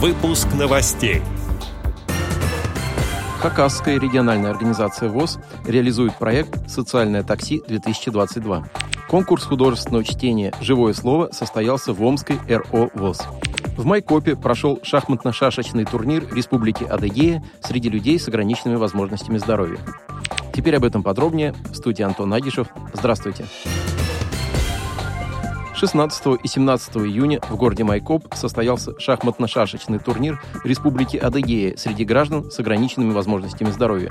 Выпуск новостей. Хакасская региональная организация ВОЗ реализует проект «Социальное такси-2022». Конкурс художественного чтения «Живое слово» состоялся в Омской РО ВОЗ. В Майкопе прошел шахматно-шашечный турнир Республики Адыгея среди людей с ограниченными возможностями здоровья. Теперь об этом подробнее. В студии Антон Агишев. Здравствуйте. 16 и 17 июня в городе Майкоп состоялся шахматно-шашечный турнир Республики Адыгея среди граждан с ограниченными возможностями здоровья.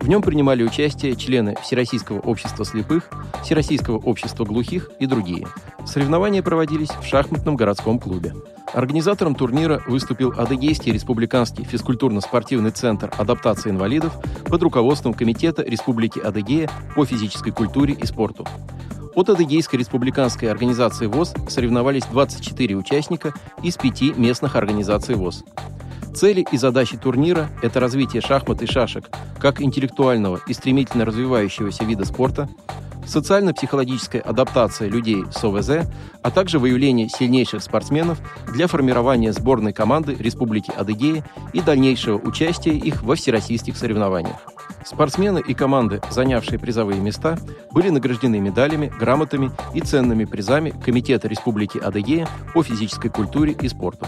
В нем принимали участие члены Всероссийского общества слепых, Всероссийского общества глухих и другие. Соревнования проводились в шахматном городском клубе. Организатором турнира выступил Адыгейский республиканский физкультурно-спортивный центр адаптации инвалидов под руководством Комитета Республики Адыгея по физической культуре и спорту. От Адыгейской республиканской организации ВОЗ соревновались 24 участника из пяти местных организаций ВОЗ. Цели и задачи турнира – это развитие шахмат и шашек как интеллектуального и стремительно развивающегося вида спорта, социально-психологическая адаптация людей с ОВЗ, а также выявление сильнейших спортсменов для формирования сборной команды Республики Адыгея и дальнейшего участия их во всероссийских соревнованиях. Спортсмены и команды, занявшие призовые места, были награждены медалями, грамотами и ценными призами Комитета Республики Адыгея по физической культуре и спорту.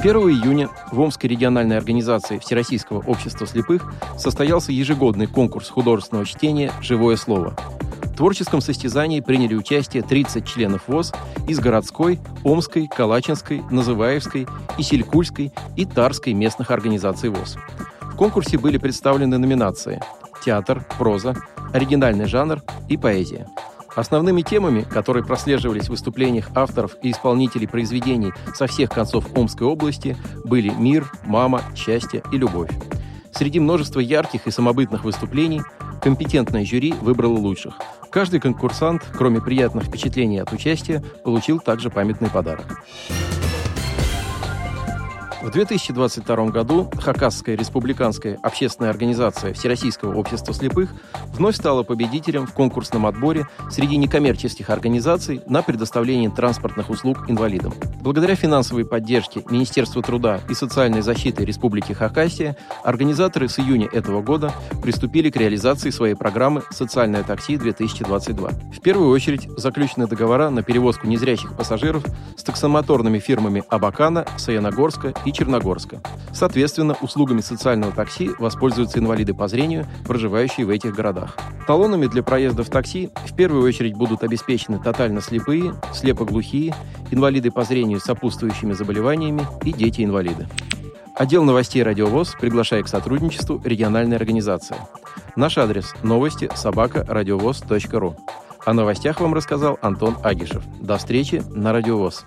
1 июня в Омской региональной организации Всероссийского общества слепых состоялся ежегодный конкурс художественного чтения «Живое слово». В творческом состязании приняли участие 30 членов ВОЗ из городской, Омской, Калачинской, Называевской, Исилькульской и Тарской местных организаций ВОЗ. Конкурсе были представлены номинации «Театр», «Проза», «Оригинальный жанр» и «Поэзия». Основными темами, которые прослеживались в выступлениях авторов и исполнителей произведений со всех концов Омской области, были мир, мама, счастье и любовь. Среди множества ярких и самобытных выступлений компетентное жюри выбрало лучших. Каждый конкурсант, кроме приятных впечатлений от участия, получил также памятный подарок. В 2022 году Хакасская республиканская общественная организация Всероссийского общества слепых вновь стала победителем в конкурсном отборе среди некоммерческих организаций на предоставление транспортных услуг инвалидам. Благодаря финансовой поддержке Министерства труда и социальной защиты Республики Хакасия организаторы с июня этого года приступили к реализации своей программы «Социальное такси-2022». В первую очередь заключены договора на перевозку незрячих пассажиров таксомоторными фирмами Абакана, Саяногорска и Черногорска. Соответственно, услугами социального такси воспользуются инвалиды по зрению, проживающие в этих городах. Талонами для проезда в такси в первую очередь будут обеспечены тотально слепые, слепоглухие, инвалиды по зрению с сопутствующими заболеваниями и дети-инвалиды. Отдел новостей «Радиовоз» приглашает к сотрудничеству региональной организации. Наш адрес – новости собака радиовоз.ру. О новостях вам рассказал Антон Агишев. До встречи на «Радиовоз».